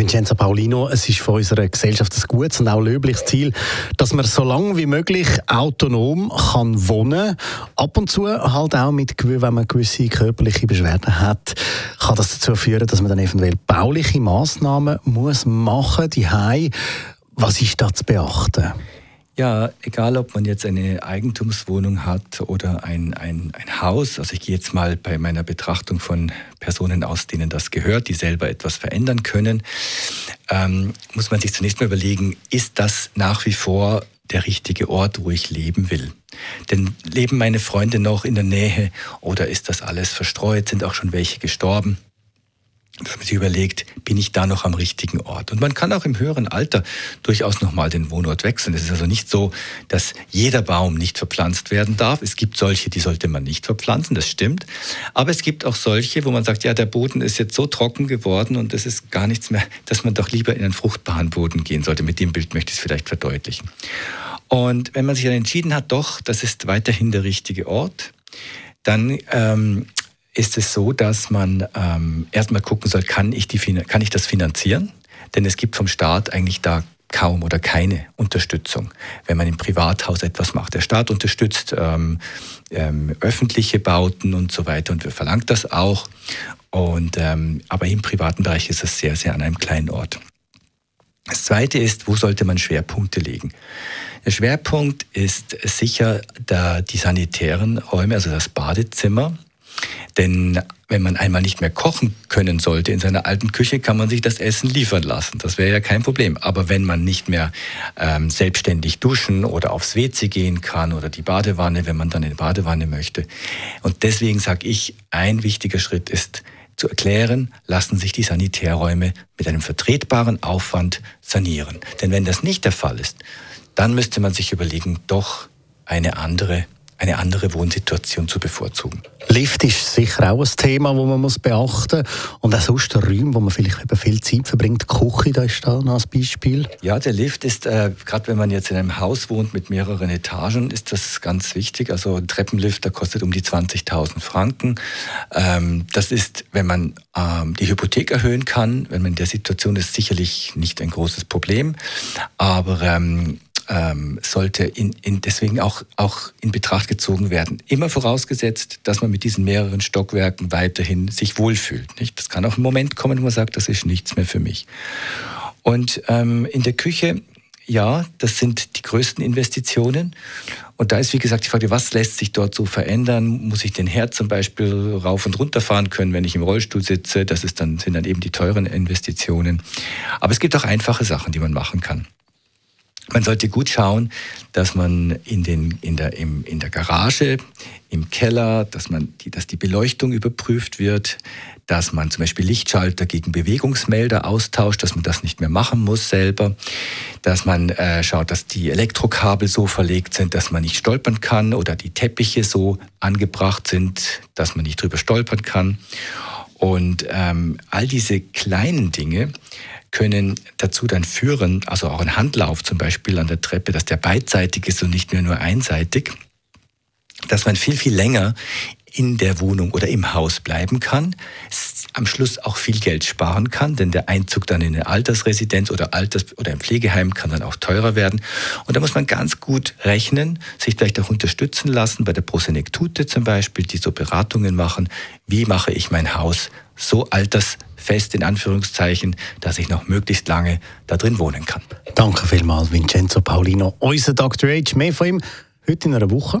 Vincenzo Paulino, es ist von unserer Gesellschaft ein gutes und auch löbliches Ziel, dass man so lange wie möglich autonom kann wohnen Ab und zu halt auch mit, wenn man gewisse körperliche Beschwerden hat, kann das dazu führen, dass man dann eventuell bauliche Massnahmen muss machen muss. Was ist da zu beachten? Ja, egal ob man jetzt eine Eigentumswohnung hat oder ein, ein, ein Haus, also ich gehe jetzt mal bei meiner Betrachtung von Personen aus, denen das gehört, die selber etwas verändern können, ähm, muss man sich zunächst mal überlegen, ist das nach wie vor der richtige Ort, wo ich leben will? Denn leben meine Freunde noch in der Nähe oder ist das alles verstreut? Sind auch schon welche gestorben? Dass man sich überlegt, bin ich da noch am richtigen Ort? Und man kann auch im höheren Alter durchaus nochmal den Wohnort wechseln. Es ist also nicht so, dass jeder Baum nicht verpflanzt werden darf. Es gibt solche, die sollte man nicht verpflanzen, das stimmt. Aber es gibt auch solche, wo man sagt, ja, der Boden ist jetzt so trocken geworden und es ist gar nichts mehr, dass man doch lieber in einen fruchtbaren Boden gehen sollte. Mit dem Bild möchte ich es vielleicht verdeutlichen. Und wenn man sich dann entschieden hat, doch, das ist weiterhin der richtige Ort, dann ähm, ist es so, dass man ähm, erstmal gucken soll, kann ich, die, kann ich das finanzieren? Denn es gibt vom Staat eigentlich da kaum oder keine Unterstützung, wenn man im Privathaus etwas macht. Der Staat unterstützt ähm, ähm, öffentliche Bauten und so weiter und verlangt das auch. Und, ähm, aber im privaten Bereich ist es sehr, sehr an einem kleinen Ort. Das Zweite ist, wo sollte man Schwerpunkte legen? Der Schwerpunkt ist sicher da die sanitären Räume, also das Badezimmer, denn wenn man einmal nicht mehr kochen können sollte in seiner alten Küche, kann man sich das Essen liefern lassen. Das wäre ja kein Problem. Aber wenn man nicht mehr ähm, selbstständig duschen oder aufs WC gehen kann oder die Badewanne, wenn man dann in die Badewanne möchte. Und deswegen sage ich, ein wichtiger Schritt ist, zu erklären, lassen sich die Sanitärräume mit einem vertretbaren Aufwand sanieren. Denn wenn das nicht der Fall ist, dann müsste man sich überlegen, doch eine andere eine andere Wohnsituation zu bevorzugen. Lift ist sicher auch ein Thema, das man muss beachten muss. Und auch sonst Räume, wo man vielleicht eben viel Zeit verbringt. Die Küche, da ist da noch ein Beispiel. Ja, der Lift ist, äh, gerade wenn man jetzt in einem Haus wohnt mit mehreren Etagen, ist das ganz wichtig. Also ein Treppenlift, der kostet um die 20.000 Franken. Ähm, das ist, wenn man ähm, die Hypothek erhöhen kann, wenn man in der Situation ist, sicherlich nicht ein großes Problem. Aber ähm, ähm, sollte in, in deswegen auch, auch in Betracht gezogen werden. Immer vorausgesetzt, dass man mit diesen mehreren Stockwerken weiterhin sich wohlfühlt. Nicht? Das kann auch ein Moment kommen, wo man sagt, das ist nichts mehr für mich. Und ähm, in der Küche, ja, das sind die größten Investitionen. Und da ist, wie gesagt, die Frage, was lässt sich dort so verändern? Muss ich den Herd zum Beispiel rauf und runter fahren können, wenn ich im Rollstuhl sitze? Das ist dann, sind dann eben die teuren Investitionen. Aber es gibt auch einfache Sachen, die man machen kann. Man sollte gut schauen, dass man in, den, in, der, im, in der Garage, im Keller, dass, man die, dass die Beleuchtung überprüft wird, dass man zum Beispiel Lichtschalter gegen Bewegungsmelder austauscht, dass man das nicht mehr machen muss selber, dass man äh, schaut, dass die Elektrokabel so verlegt sind, dass man nicht stolpern kann oder die Teppiche so angebracht sind, dass man nicht drüber stolpern kann. Und ähm, all diese kleinen Dinge können dazu dann führen, also auch ein Handlauf zum Beispiel an der Treppe, dass der beidseitig ist und nicht mehr nur einseitig, dass man viel, viel länger in der Wohnung oder im Haus bleiben kann, am Schluss auch viel Geld sparen kann, denn der Einzug dann in eine Altersresidenz oder Alters- oder ein Pflegeheim kann dann auch teurer werden. Und da muss man ganz gut rechnen, sich vielleicht auch unterstützen lassen bei der Prosenektute zum Beispiel, die so Beratungen machen. Wie mache ich mein Haus so altersfest in Anführungszeichen, dass ich noch möglichst lange da drin wohnen kann. Danke vielmals, Vincenzo Paulino. Unser Dr. H. Mehr von ihm heute in einer Woche